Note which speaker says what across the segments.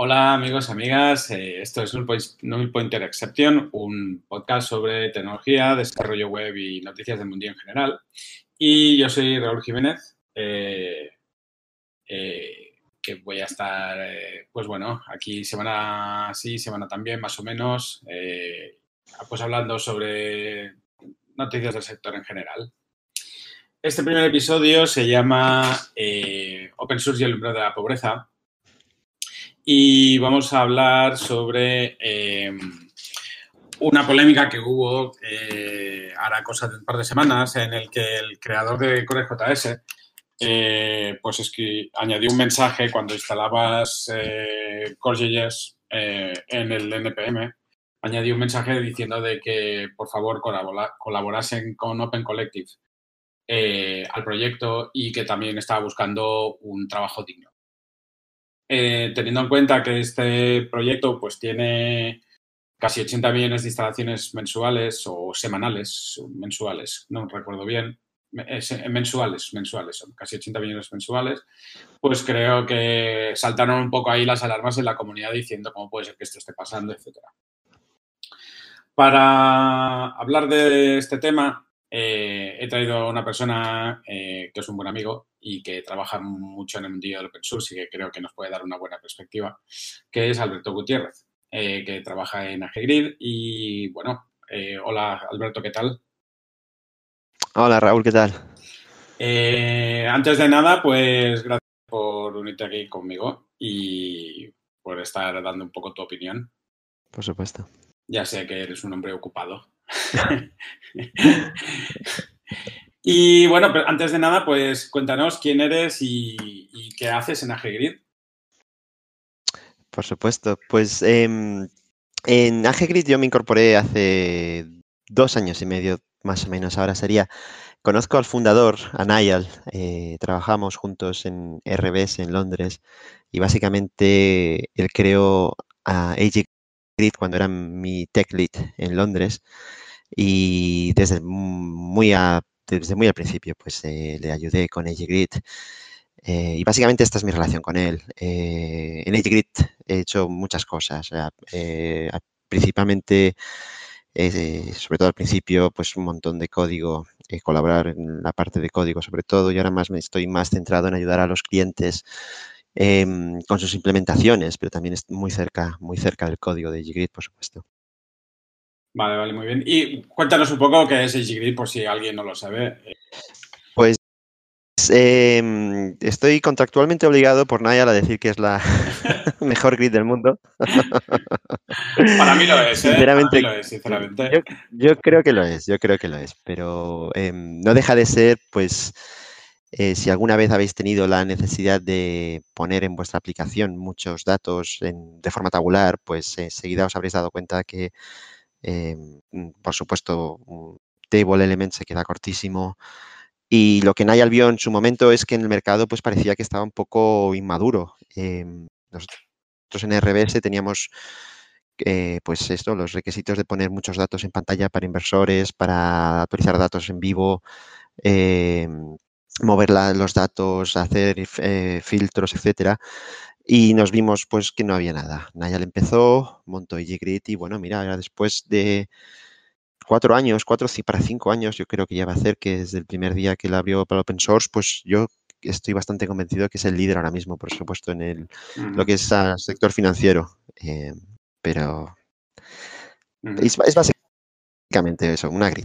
Speaker 1: Hola amigos, amigas, eh, esto es Null Pointer Exception, un podcast sobre tecnología, desarrollo web y noticias del mundo en general. Y yo soy Raúl Jiménez, eh, eh, que voy a estar, pues bueno, aquí semana sí, semana también, más o menos, pues hablando sobre noticias del sector en general. Este primer episodio se llama Open Source y el umbral de la pobreza y vamos a hablar sobre eh, una polémica que hubo eh, ahora cosa de un par de semanas en el que el creador de CoreJS eh, pues es que añadió un mensaje cuando instalabas eh, CoreJS en el NPM, añadió un mensaje diciendo de que por favor colaborasen con Open Collective al proyecto y que también estaba buscando un trabajo digno. Eh, teniendo en cuenta que este proyecto pues tiene casi 80 millones de instalaciones mensuales o semanales, mensuales, no recuerdo bien, eh, mensuales, mensuales, son casi 80 millones mensuales, pues creo que saltaron un poco ahí las alarmas en la comunidad diciendo cómo puede ser que esto esté pasando, etcétera. Para hablar de este tema, eh, he traído a una persona que es un buen amigo y que trabaja mucho en el mundillo del open source y que creo que nos puede dar una buena perspectiva, que es Alberto Gutiérrez, eh, que trabaja en AGGRID. Y bueno, eh, hola Alberto, ¿qué tal?
Speaker 2: Hola Raúl, ¿qué tal?
Speaker 1: Eh, antes de nada, pues gracias por unirte aquí conmigo y por estar dando un poco tu opinión.
Speaker 2: Por supuesto.
Speaker 1: Ya sé que eres un hombre ocupado. Y bueno, pero antes de nada, pues cuéntanos quién eres y, qué haces en AGGRID.
Speaker 2: Por supuesto, pues em, en AGGRID yo me incorporé hace dos años y medio, más o menos, ahora sería. Conozco al fundador, a Niall, eh, trabajamos juntos en RBS en Londres y básicamente él creó a AGGRID cuando era mi tech lead en Londres y desde muy desde muy al principio, pues eh, le ayudé con AgeGrid. Eh, y básicamente esta es mi relación con él. Eh, en AgeGrid he hecho muchas cosas. principalmente, sobre todo al principio, pues un montón de código, colaborar en la parte de código sobre todo. Y ahora más me estoy más centrado en ayudar a los clientes em, con sus implementaciones, pero también es muy cerca, muy cerca del código de AgeGrid, por supuesto.
Speaker 1: Vale, vale, muy bien. Y cuéntanos un poco qué es AgeGrid por si alguien no lo sabe.
Speaker 2: Pues em, estoy contractualmente obligado por Nayal a decir que es la mejor grid del mundo.
Speaker 1: Para mí lo es, ¿eh? Sinceramente, lo es,
Speaker 2: sinceramente. Yo, creo que lo es, yo creo que lo es, pero em, no deja de ser, pues, eh, si alguna vez habéis tenido la necesidad de poner en vuestra aplicación muchos datos de forma tabular, pues enseguida os habréis dado cuenta que Em, mm, por supuesto, Table Element se queda cortísimo. Y lo que Nayal vio en su momento es que en el mercado pues parecía que estaba un poco inmaduro. Em, nosotros en RBS teníamos eh, pues esto, los requisitos de poner muchos datos en pantalla para inversores, para actualizar datos en vivo, mover los datos, hacer eh, filtros, etcétera. Y nos vimos pues que no había nada. Nayal empezó, montó Grid y bueno, mira, después de cuatro años, cuatro para cinco años, yo creo que ya va a hacer que desde el primer día que la abrió para open source, pues yo estoy bastante convencido que es el líder ahora mismo, por supuesto, en el, lo que es el sector financiero. Eh, pero es, básicamente eso, una grid,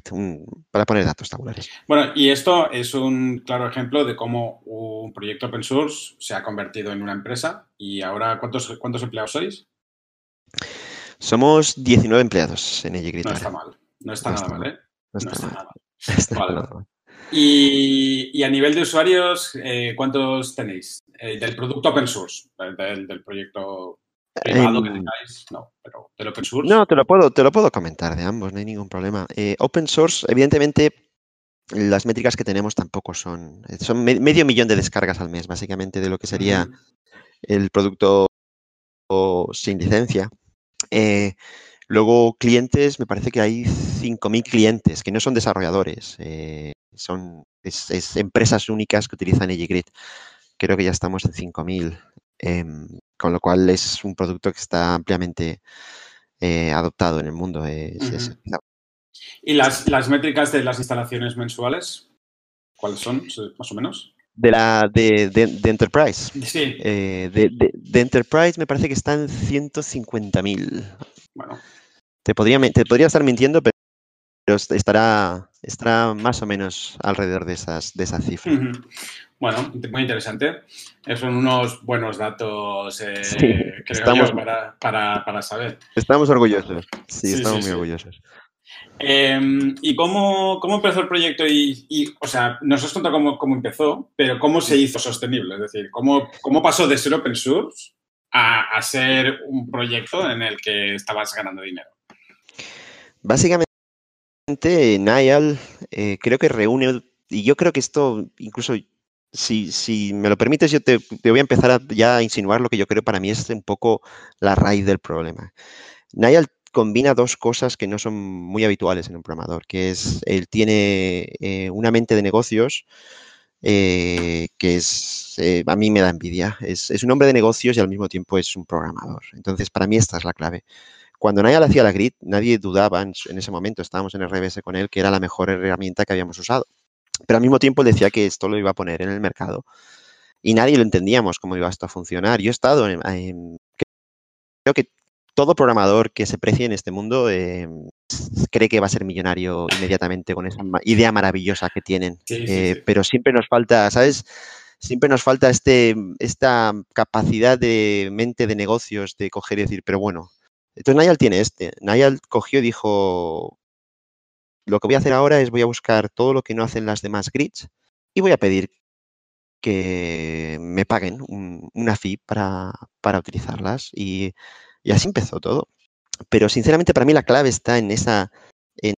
Speaker 2: para poner datos tabulares.
Speaker 1: Bueno, y esto es un claro ejemplo de cómo un proyecto open source se ha convertido en una empresa. ¿Y ahora cuántos, cuántos empleados sois?
Speaker 2: Somos 19 empleados en EGGrid.
Speaker 1: No está mal, no está nada mal, ¿eh? No está, nada mal. Y, a nivel de usuarios, eh, ¿cuántos tenéis? Eh, del producto open source, del proyecto privado que tengáis, no, pero del open source.
Speaker 2: No, te lo puedo, te lo puedo comentar de ambos, no hay ningún problema. Eh, open source, evidentemente, las métricas que tenemos tampoco son. Eh, son medio millón de descargas al mes, básicamente, de lo que sería el producto sin licencia. Eh, luego, clientes, me parece que hay 5.000 clientes que no son desarrolladores, son es, empresas únicas que utilizan EGGrid. Creo que ya estamos en 5.000. con lo cual es un producto que está ampliamente eh, adoptado en el mundo.
Speaker 1: ¿Y las, las métricas de las instalaciones mensuales? ¿Cuáles son, más o menos?
Speaker 2: De la de, de, Enterprise.
Speaker 1: Sí.
Speaker 2: Eh, de, de, Enterprise me parece que están 150.000.
Speaker 1: Bueno.
Speaker 2: Te podría, te podría estar mintiendo, pero estará, estará más o menos alrededor de esas, de esas cifras.
Speaker 1: Bueno, muy interesante. Son unos buenos datos, eh, creo para, para, para, saber.
Speaker 2: Estamos orgullosos. Sí, estamos muy orgullosos.
Speaker 1: Em, ¿Y cómo, cómo, empezó el proyecto? Y, o sea, nos has contado cómo, cómo, empezó, pero ¿cómo se hizo sostenible? Es decir, ¿cómo, cómo pasó de ser open source a, a ser un proyecto en el que estabas ganando dinero?
Speaker 2: Básicamente, Niall eh, creo que reúne, y yo creo que esto, incluso si, si me lo permites, yo te, voy a empezar a ya a insinuar lo que yo creo para mí es un poco la raíz del problema. Niall combina dos cosas que no son muy habituales en un programador, que es, él tiene eh, una mente de negocios eh, que es, eh, a mí me da envidia. Es, un hombre de negocios y al mismo tiempo es un programador. Entonces, para mí esta es la clave. Cuando Nayal hacía la grid, nadie dudaba en, ese momento, estábamos en RBS con él, que era la mejor herramienta que habíamos usado. Pero al mismo tiempo decía que esto lo iba a poner en el mercado y nadie lo entendíamos cómo iba esto a funcionar. Yo he estado en creo que todo programador que se precie en este mundo eh, cree que va a ser millonario inmediatamente con esa idea maravillosa que tienen. Eh, pero siempre nos falta, ¿sabes? Siempre nos falta este, esta capacidad de mente de negocios de coger y decir, pero bueno, entonces Nayal tiene este. Nayal cogió y dijo, lo que voy a hacer ahora es voy a buscar todo lo que no hacen las demás grids y voy a pedir que me paguen una fee para, para utilizarlas. Y y así empezó todo. Pero sinceramente para mí la clave está en esa, en,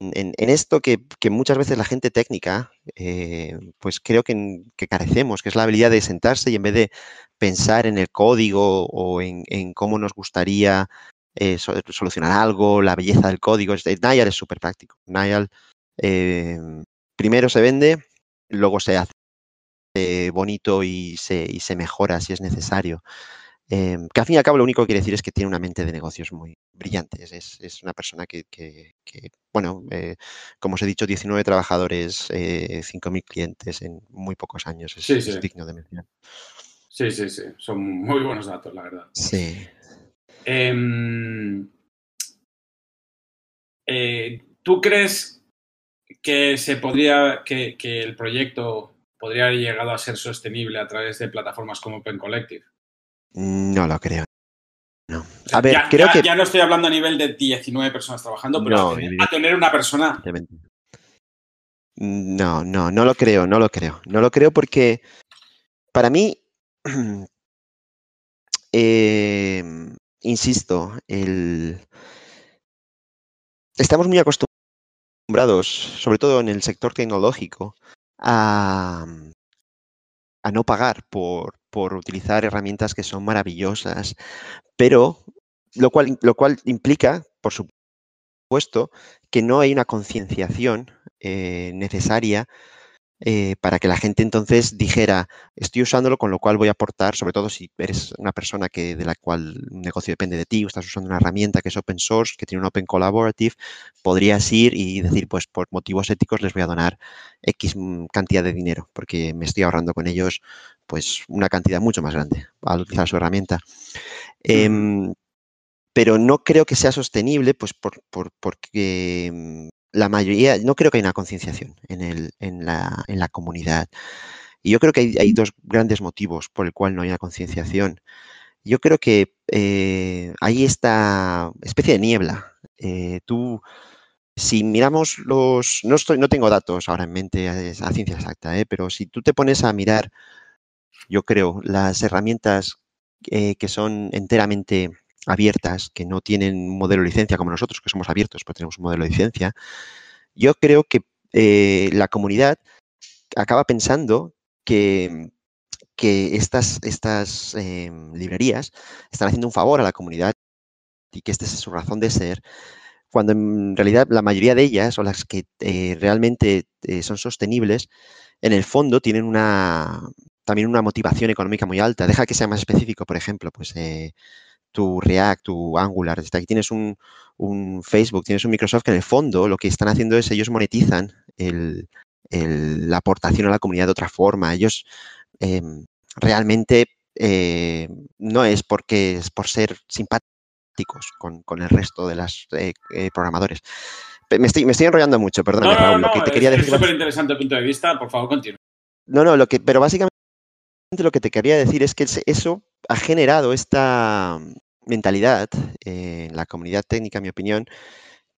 Speaker 2: en, esto que, que, muchas veces la gente técnica, eh, pues creo que, que, carecemos, que es la habilidad de sentarse y en vez de pensar en el código o en, en cómo nos gustaría eh, solucionar algo, la belleza del código, Nial es súper práctico. Nial eh, primero se vende, luego se hace bonito y se, y se mejora si es necesario. Que al fin y al cabo lo único que quiere decir es que tiene una mente de negocios muy brillante. Es, una persona que, bueno, eh, como os he dicho, 19 trabajadores, eh, 5.000 clientes en muy pocos años. Es, digno de mencionar.
Speaker 1: Sí, sí, sí. Son muy buenos datos, la verdad.
Speaker 2: Sí.
Speaker 1: Em, eh, ¿Tú crees que se podría, que, que el proyecto podría haber llegado a ser sostenible a través de plataformas como Open Collective?
Speaker 2: No lo creo. No. A ver,
Speaker 1: ya,
Speaker 2: creo
Speaker 1: ya,
Speaker 2: que.
Speaker 1: Ya no estoy hablando a nivel de 19 personas trabajando, pero no, a, tener, a, tener, una persona.
Speaker 2: No, no, no lo creo, no lo creo. No lo creo porque para mí, eh, insisto, el... estamos muy acostumbrados, sobre todo en el sector tecnológico, a, a no pagar por, por utilizar herramientas que son maravillosas, pero lo cual, lo cual implica, por supuesto, que no hay una concienciación eh, necesaria eh, para que la gente entonces dijera, estoy usándolo, con lo cual voy a aportar, sobre todo si eres una persona que, de la cual un negocio depende de ti, o estás usando una herramienta que es open source, que tiene un Open Collaborative, podrías ir y decir, pues por motivos éticos les voy a donar X cantidad de dinero, porque me estoy ahorrando con ellos pues una cantidad mucho más grande al utilizar su herramienta. Eh, pero no creo que sea sostenible, pues por, por, porque la mayoría, no creo que haya una concienciación en, en, la, en, la, comunidad. Y yo creo que hay, dos grandes motivos por el cual no hay una concienciación. Yo creo que eh, hay esta especie de niebla. Eh, tú, si miramos los, no, estoy, no tengo datos ahora en mente a, a ciencia exacta, eh, pero si tú te pones a mirar, yo creo, las herramientas eh, que son enteramente abiertas, que no tienen un modelo de licencia como nosotros, que somos abiertos, pero tenemos un modelo de licencia, yo creo que eh, la comunidad acaba pensando que, que estas, estas eh, librerías están haciendo un favor a la comunidad y que esta es su razón de ser, cuando en realidad la mayoría de ellas, o las que eh, realmente eh, son sostenibles, en el fondo tienen una, también una motivación económica muy alta. Deja que sea más específico, por ejemplo, pues tu React, tu Angular, aquí tienes un, Facebook, tienes un Microsoft que en el fondo lo que están haciendo es ellos monetizan la aportación a la comunidad de otra forma. Ellos em, realmente eh, no es porque es por ser simpáticos con, el resto de los eh, eh, programadores. Me estoy, me estoy enrollando mucho, perdón.
Speaker 1: No, lo que te quería decir. Es súper interesante el punto de vista, por favor, continúa.
Speaker 2: No, no, lo que, pero básicamente lo que te quería decir es que eso ha generado esta mentalidad en la comunidad técnica, en mi opinión,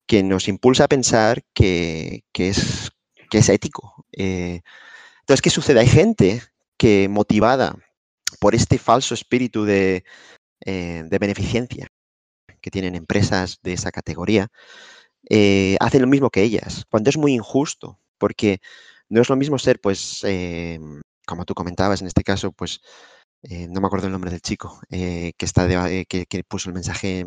Speaker 2: que nos impulsa a pensar que, es, que es ético. entonces, ¿qué sucede? Hay gente que motivada por este falso espíritu de, eh, beneficencia que tienen empresas de esa categoría, eh, hacen lo mismo que ellas, cuando es muy injusto, porque no es lo mismo ser, pues, eh, como tú comentabas en este caso, pues, no me acuerdo el nombre del chico que, está que, puso el mensaje.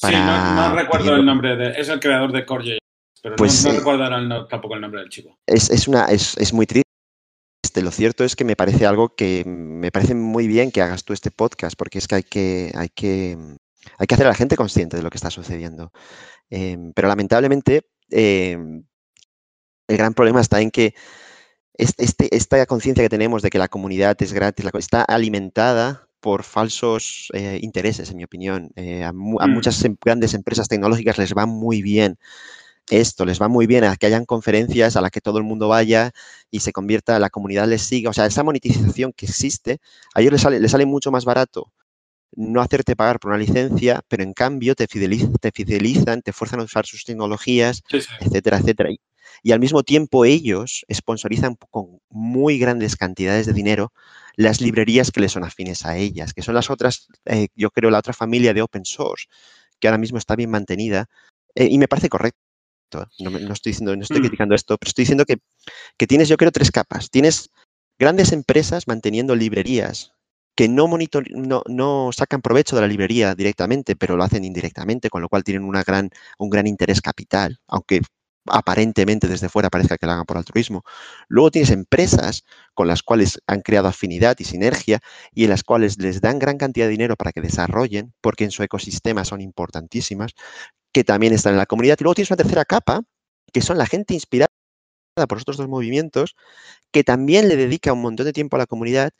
Speaker 1: Para, sí, no, recuerdo el nombre, de, es el creador de Core pero no, pues, recuerdo tampoco el nombre del chico.
Speaker 2: Es, es una, es, es muy triste este, lo cierto es que me parece algo que me parece muy bien que hagas tú este podcast, porque es que hay que, hay que, hay que hacer a la gente consciente de lo que está sucediendo. Em, pero lamentablemente, em, el gran problema está en que este, esta conciencia que tenemos de que la comunidad es gratis está alimentada por falsos eh, intereses, en mi opinión. Eh, a, mm. muchas em, grandes empresas tecnológicas les va muy bien esto, les va muy bien a que hayan conferencias a las que todo el mundo vaya y se convierta, la comunidad les siga. O sea, esa monetización que existe, a ellos les sale, les sale mucho más barato no hacerte pagar por una licencia, pero en cambio te, fidelizan, te, fidelizan, te fuerzan a usar sus tecnologías, etcétera, etcétera. Y, al mismo tiempo ellos sponsorizan con muy grandes cantidades de dinero las librerías que les son afines a ellas, que son las otras, eh, yo creo, la otra familia de open source, que ahora mismo está bien mantenida. Eh, y me parece correcto. ¿eh? No, estoy diciendo, no estoy mm. criticando esto, pero estoy diciendo que, tienes, yo creo, tres capas. Tienes grandes empresas manteniendo librerías que no, no, sacan provecho de la librería directamente, pero lo hacen indirectamente, con lo cual tienen gran, un gran interés capital, aunque aparentemente desde fuera parezca que lo hagan por altruismo. Luego tienes empresas con las cuales han creado afinidad y sinergia y en las cuales les dan gran cantidad de dinero para que desarrollen, porque en su ecosistema son importantísimas, que también están en la comunidad. Y luego tienes una tercera capa, que son la gente inspirada por estos dos movimientos, que también le dedica un montón de tiempo a la comunidad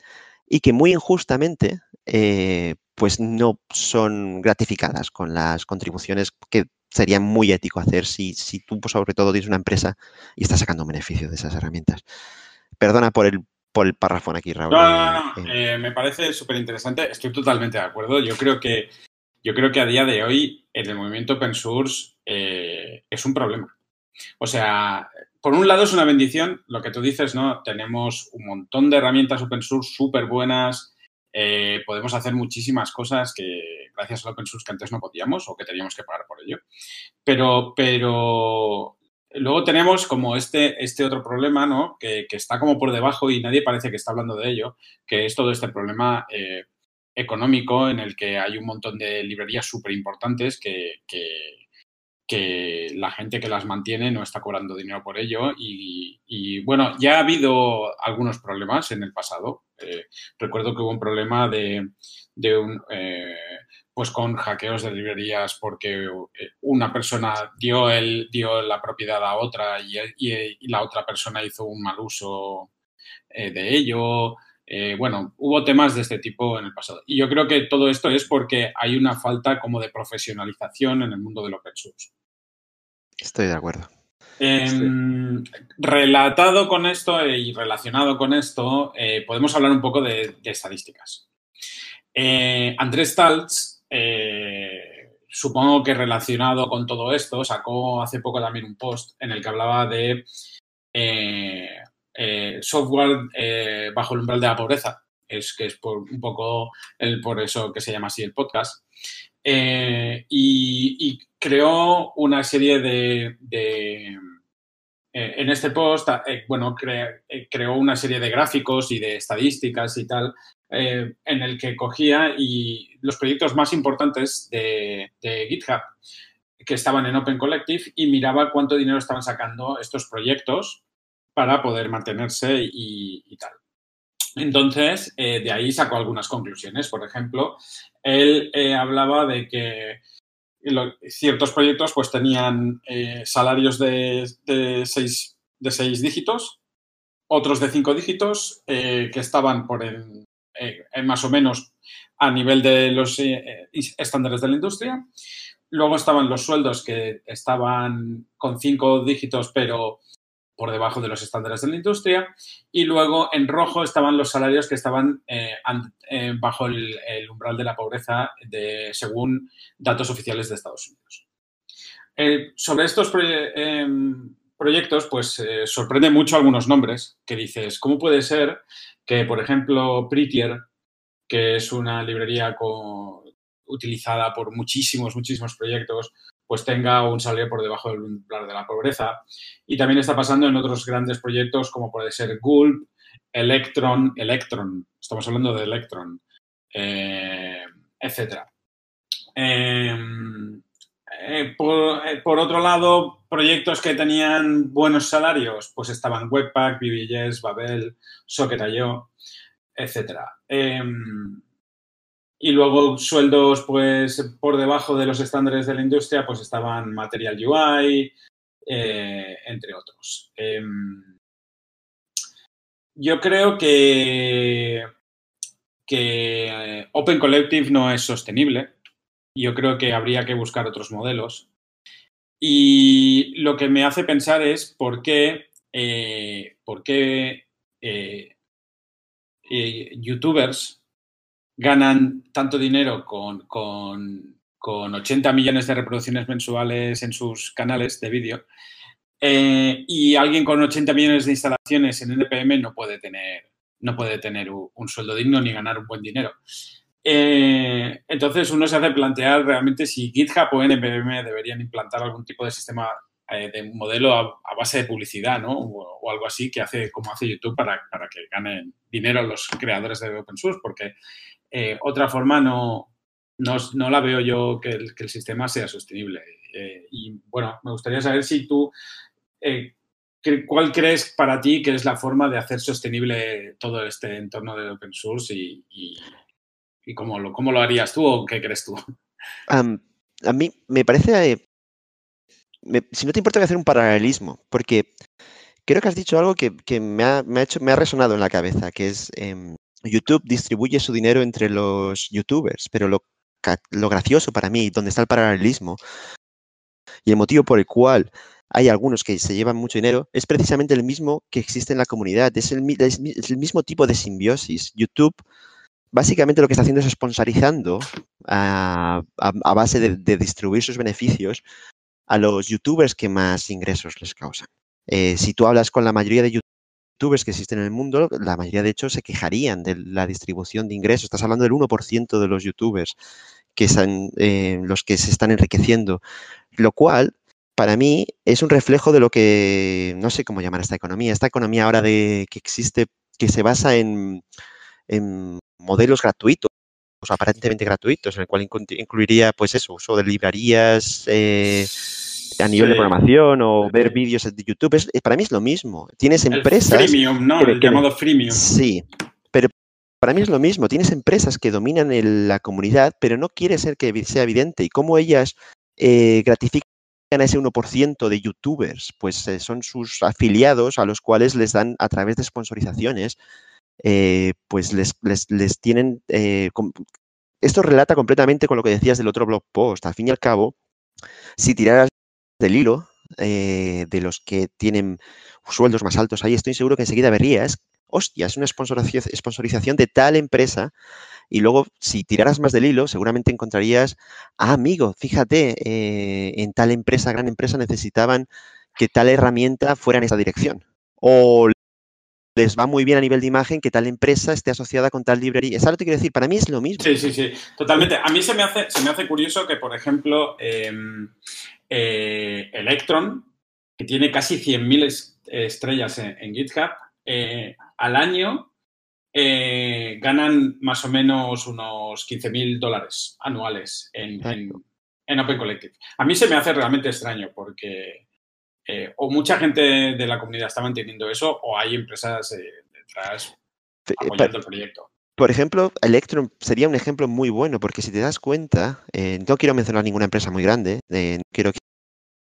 Speaker 2: y que muy injustamente eh, pues no son gratificadas con las contribuciones que sería muy ético hacer si, si tú pues, sobre todo tienes una empresa y estás sacando un beneficio de esas herramientas. Perdona por el, por el párrafo aquí, Raúl.
Speaker 1: No, no, no. Eh, me parece súper interesante. Estoy totalmente de acuerdo. Yo creo que yo creo que a día de hoy el movimiento open source eh, es un problema. O sea, por un lado es una bendición, lo que tú dices, ¿no? Tenemos un montón de herramientas open source súper buenas, eh, podemos hacer muchísimas cosas que gracias al open source que antes no podíamos o que teníamos que pagar por ello. Pero, pero luego tenemos como este, este otro problema, ¿no? Que, está como por debajo y nadie parece que está hablando de ello, que es todo este problema eh, económico en el que hay un montón de librerías súper importantes que, que, la gente que las mantiene no está cobrando dinero por ello. Y, bueno, ya ha habido algunos problemas en el pasado. Eh, recuerdo que hubo un problema de, de un, eh, pues con hackeos de librerías porque eh, una persona dio, el, dio la propiedad a otra y, y la otra persona hizo un mal uso de ello. Eh, bueno, hubo temas de este tipo en el pasado. Y yo creo que todo esto es porque hay una falta como de profesionalización en el mundo del open source.
Speaker 2: Estoy de acuerdo.
Speaker 1: Em, relatado con esto y relacionado con esto, eh, podemos hablar un poco de, estadísticas. Eh, Andrés Staltz, supongo que relacionado con todo esto, sacó hace poco también un post en el que hablaba de eh, software eh, bajo el umbral de la pobreza. Es que es por un poco el, por eso que se llama así el podcast. Eh, y, creó una serie de, en este post, bueno, creó una serie de gráficos y de estadísticas y tal, en el que cogía y los proyectos más importantes de, de, GitHub que estaban en Open Collective y miraba cuánto dinero estaban sacando estos proyectos para poder mantenerse y, tal. Entonces, eh, de ahí sacó algunas conclusiones. Por ejemplo, él eh, hablaba de que ciertos proyectos pues tenían eh, salarios de, seis, dígitos, otros de cinco dígitos que estaban por en, más o menos a nivel de los estándares de la industria. Luego estaban los sueldos que estaban con cinco dígitos, pero por debajo de los estándares de la industria. Y luego en rojo estaban los salarios que estaban eh, eh, bajo el, umbral de la pobreza de, según datos oficiales de Estados Unidos. Eh, sobre estos em, proyectos, pues sorprende mucho algunos nombres que dices, ¿cómo puede ser que, por ejemplo, Prettier, que es una librería utilizada por muchísimos, muchísimos proyectos, pues tenga un salario por debajo del umbral de la pobreza. Y también está pasando en otros grandes proyectos como puede ser Gulp, Electron, Electron, estamos hablando de Electron, eh, etc. Em, eh, eh, por, otro lado, proyectos que tenían buenos salarios, pues estaban Webpack, BBJS, Babel, Socket.io, etc. Y luego sueldos, pues, por debajo de los estándares de la industria, pues estaban Material UI, eh, entre otros. Em, yo creo que, que eh, Open Collective no es sostenible. Yo creo que habría que buscar otros modelos. Y lo que me hace pensar es por qué, eh, por qué youtubers ganan tanto dinero con, con, 80 millones de reproducciones mensuales en sus canales de vídeo. Eh, y alguien con 80 millones de instalaciones en NPM no puede tener, no puede tener un, sueldo digno ni ganar un buen dinero. Eh, entonces uno se hace plantear realmente si GitHub o NPM deberían implantar algún tipo de sistema eh, de modelo a, base de publicidad, ¿no? O, algo así que hace como hace YouTube para, para que ganen dinero los creadores de open source, porque eh, otra forma no, no, la veo yo que el, que el sistema sea sostenible. Eh, y bueno, me gustaría saber si tú, eh, ¿cuál crees para ti que es la forma de hacer sostenible todo este entorno de open source y, y, cómo, lo, cómo lo harías tú o qué crees tú?
Speaker 2: a mí me parece, si no te importa, a hacer un paralelismo, porque creo que has dicho algo que, me, ha, hecho, me ha resonado en la cabeza, que es em, YouTube distribuye su dinero entre los youtubers, pero lo, gracioso para mí, donde está el paralelismo y el motivo por el cual hay algunos que se llevan mucho dinero, es precisamente el mismo que existe en la comunidad. Es el, mismo tipo de simbiosis. YouTube básicamente lo que está haciendo es sponsorizando a, base de, distribuir sus beneficios a los youtubers que más ingresos les causan. Eh, si tú hablas con la mayoría de youtubers que existen en el mundo, la mayoría de hecho se quejarían de la distribución de ingresos. Estás hablando del 1% de los youtubers que están, eh, los que se están enriqueciendo, lo cual para mí es un reflejo de lo que, no sé cómo llamar esta economía, esta economía ahora de, que existe, que se basa en, modelos gratuitos, aparentemente gratuitos, en el cual incluiría, pues eso, uso de librerías, eh, a nivel de programación o ver vídeos de YouTube, es, para mí es lo mismo. Tienes empresas...
Speaker 1: El freemium, ¿no? el llamado freemium.
Speaker 2: Sí, pero para mí es lo mismo. Tienes empresas que dominan la comunidad, pero no quiere ser que sea evidente. Y cómo ellas eh, gratifican a ese 1% de youtubers, pues eh, son sus afiliados a los cuales les dan a través de sponsorizaciones, eh, pues les, les tienen... esto relata completamente con lo que decías del otro blog post. Al fin y al cabo, si tiraras del hilo eh, de los que tienen sueldos más altos ahí, estoy seguro que enseguida verías, hostia, es una sponsorización de tal empresa. Y luego, si tiraras más del hilo, seguramente encontrarías, ah, amigo, fíjate, eh, en tal empresa, gran empresa, necesitaban que tal herramienta fuera en esa dirección. O les va muy bien a nivel de imagen que tal empresa esté asociada con tal librería. ¿Sabes lo que quiero decir? Para mí es lo mismo.
Speaker 1: Sí, sí, sí, totalmente. A mí se me hace, se me hace curioso que, por ejemplo, em, eh, Electron, que tiene casi 100.000 estrellas en, GitHub, eh, al año eh, ganan más o menos unos 15.000 dólares anuales en, en, Open Collective. A mí se me hace realmente extraño porque o mucha gente de la comunidad está manteniendo eso o hay empresas detrás apoyando el proyecto.
Speaker 2: Por ejemplo, Electron sería un ejemplo muy bueno, porque si te das cuenta, eh, no quiero mencionar ninguna empresa muy grande, eh, quiero que...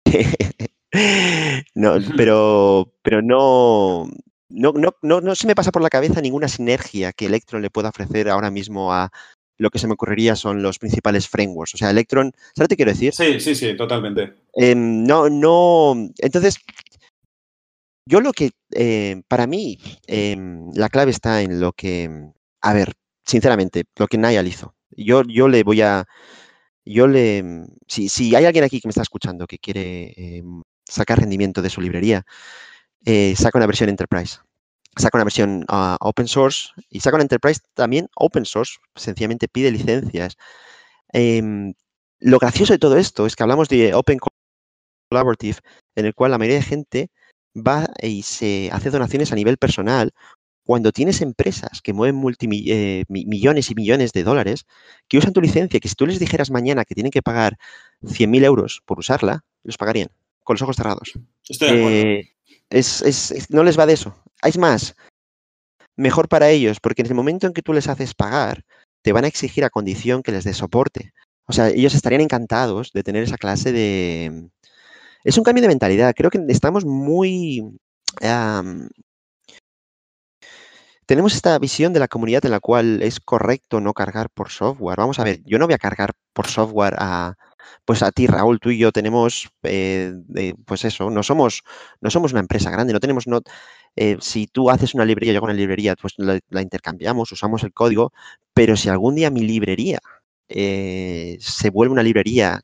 Speaker 2: no, pero, pero no, no, no, no, no se me pasa por la cabeza ninguna sinergia que Electron le pueda ofrecer ahora mismo a lo que se me ocurriría son los principales frameworks. O sea, Electron, ¿sabes lo que quiero decir?
Speaker 1: Sí, sí, sí, totalmente.
Speaker 2: Em, no, no. Entonces, yo lo que, eh, para mí, em, la clave está en lo que, a ver, sinceramente, lo que Niall hizo. Yo, yo le voy a, yo le, si, si hay alguien aquí que me está escuchando que quiere em, sacar rendimiento de su librería, eh, saca una versión Enterprise. Saca una versión ah, open source y saca una Enterprise también open source. Sencillamente pide licencias. Em, lo gracioso de todo esto es que hablamos de Open Collaborative, en el cual la mayoría de gente va y se hace donaciones a nivel personal cuando tienes empresas que mueven eh, millones y millones de dólares, que usan tu licencia, que si tú les dijeras mañana que tienen que pagar 100.000 euros por usarla, los pagarían con los ojos cerrados.
Speaker 1: Estoy de acuerdo.
Speaker 2: Eh, es, no les va de eso. Es más, mejor para ellos, porque en el momento en que tú les haces pagar, te van a exigir a condición que les dé soporte. O sea, ellos estarían encantados de tener esa clase de... Es un cambio de mentalidad. Creo que estamos muy... tenemos esta visión de la comunidad en la cual es correcto no cargar por software. Vamos a ver, yo no voy a cargar por software a, pues a ti, Raúl, tú y yo tenemos, eh, pues eso, no somos, no somos una empresa grande, no tenemos, no, eh, si tú haces una librería, yo hago una librería, pues la, intercambiamos, usamos el código, pero si algún día mi librería eh, se vuelve una librería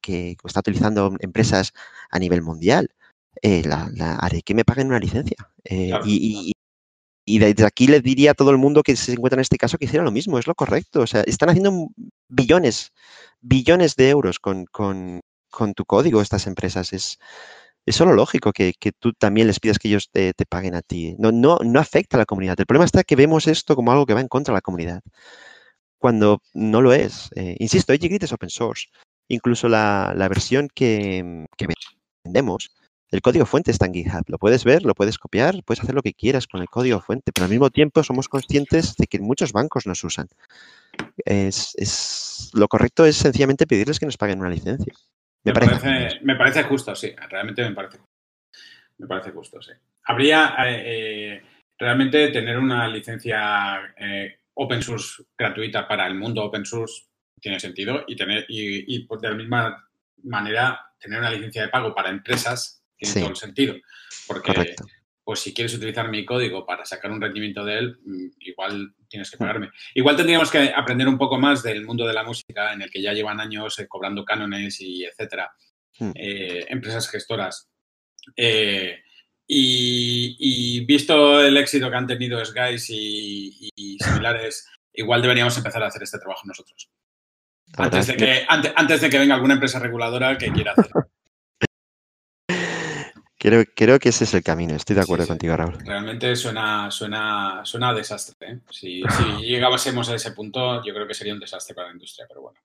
Speaker 2: que está utilizando empresas a nivel mundial, la, haré que me paguen una licencia. y, y desde aquí les diría a todo el mundo que se encuentra en este caso que hiciera lo mismo, es lo correcto. O sea, están haciendo billones, billones de euros con, con, con tu código estas empresas. Es, es solo lógico que, que, tú también les pidas que ellos te, te, paguen a ti. No, no, no afecta a la comunidad. El problema está que vemos esto como algo que va en contra de la comunidad, cuando no lo es. Eh, insisto, AG es open source. Incluso la, la versión que, que vendemos el código fuente está en GitHub. Lo puedes ver, lo puedes copiar, puedes hacer lo que quieras con el código fuente, pero al mismo tiempo somos conscientes de que muchos bancos nos usan. Es, lo correcto es sencillamente pedirles que nos paguen una licencia.
Speaker 1: Me, parece, me parece, justo, sí. Realmente me parece Me parece justo, sí. Habría eh, eh, realmente tener una licencia eh, open source gratuita para el mundo open source tiene sentido y tener y, y de la misma manera tener una licencia de pago para empresas tiene todo el sentido. Porque, pues si quieres utilizar mi código para sacar un rendimiento de él, mm, igual tienes que hmm. pagarme. Igual tendríamos que aprender un poco más del mundo de la música, en el que ya llevan años eh, cobrando cánones y etcétera, hmm. eh, empresas gestoras. Eh, y, visto el éxito que han tenido Skies y, similares, igual deberíamos empezar a hacer este trabajo nosotros. Antes de, que, antes de que venga alguna empresa reguladora que quiera hacer.
Speaker 2: Creo, que ese es el camino, estoy de acuerdo contigo, Raúl.
Speaker 1: Realmente suena, suena, suena a desastre. ¿eh? Si, llegásemos a ese punto, yo creo que sería un desastre para la industria, pero bueno.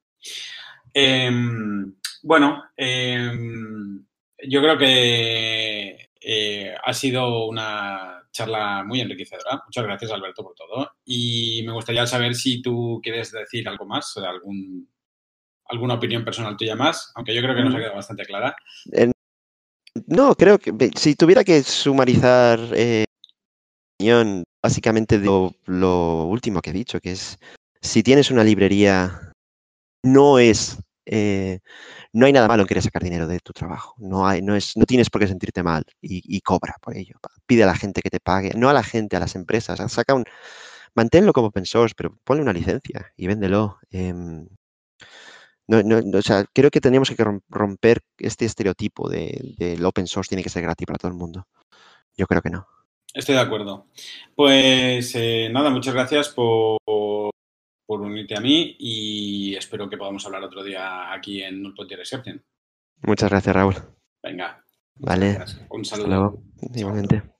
Speaker 1: Em, bueno, em, yo creo que eh, ha sido una charla muy enriquecedora. Muchas gracias, Alberto, por todo. Y me gustaría saber si tú quieres decir algo más, algún, alguna opinión personal tuya más, aunque yo creo que nos ha mm. quedado bastante clara.
Speaker 2: No, creo que si tuviera que sumarizar eh, básicamente de lo, último que he dicho, que es si tienes una librería, no es eh, no hay nada malo en querer sacar dinero de tu trabajo. No hay, no es, no tienes por qué sentirte mal y, cobra por ello. Pide a la gente que te pague, no a la gente, a las empresas. Saca un, manténlo como open source, pero ponle una licencia y véndelo. Em, no, no, o sea, creo que teníamos que romper este estereotipo del de, open source tiene que ser gratis para todo el mundo. Yo creo que no.
Speaker 1: Estoy de acuerdo. Pues eh, nada, muchas gracias por, por, unirte a mí y espero que podamos hablar otro día aquí en Null Reception.
Speaker 2: Muchas gracias, Raúl.
Speaker 1: Venga.
Speaker 2: Vale.
Speaker 1: Un saludo.
Speaker 2: Igualmente.